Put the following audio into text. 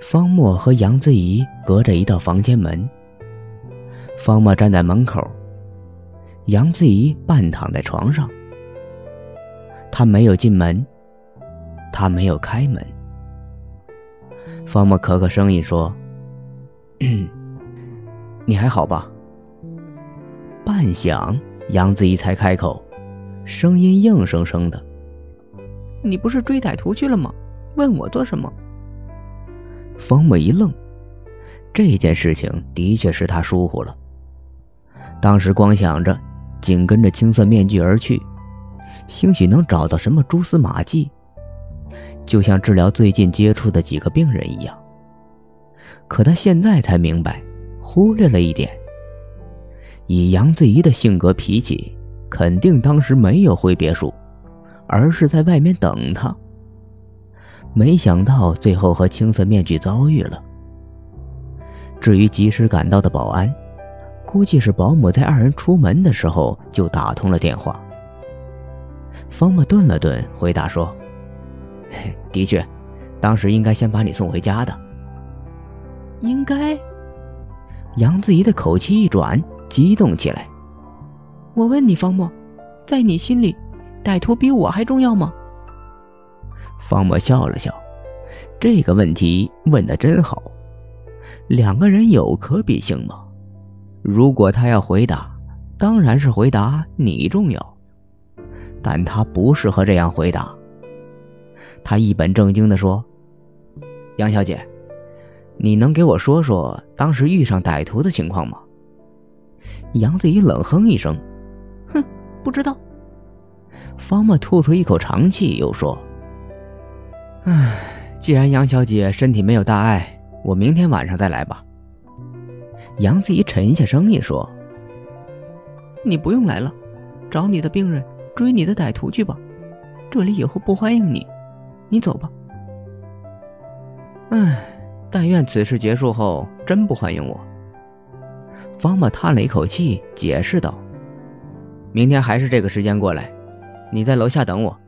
方墨和杨子怡隔着一道房间门。方墨站在门口，杨子怡半躺在床上。他没有进门，他没有开门。方墨咳咳声音说：“你还好吧？”半晌，杨子怡才开口，声音硬生生的：“你不是追歹徒去了吗？问我做什么？”方墨一愣，这件事情的确是他疏忽了。当时光想着紧跟着青色面具而去，兴许能找到什么蛛丝马迹，就像治疗最近接触的几个病人一样。可他现在才明白，忽略了一点。以杨子怡的性格脾气，肯定当时没有回别墅，而是在外面等他。没想到最后和青色面具遭遇了。至于及时赶到的保安，估计是保姆在二人出门的时候就打通了电话。方木顿了顿，回答说：“的确，当时应该先把你送回家的。”应该。杨子怡的口气一转。激动起来。我问你，方墨，在你心里，歹徒比我还重要吗？方墨笑了笑，这个问题问的真好。两个人有可比性吗？如果他要回答，当然是回答你重要。但他不适合这样回答。他一本正经地说：“杨小姐，你能给我说说当时遇上歹徒的情况吗？”杨子怡冷哼一声：“哼，不知道。”方墨吐出一口长气，又说：“唉，既然杨小姐身体没有大碍，我明天晚上再来吧。”杨子怡沉下声音说：“你不用来了，找你的病人，追你的歹徒去吧。这里以后不欢迎你，你走吧。”唉，但愿此事结束后真不欢迎我。方墨叹了一口气，解释道：“明天还是这个时间过来，你在楼下等我。”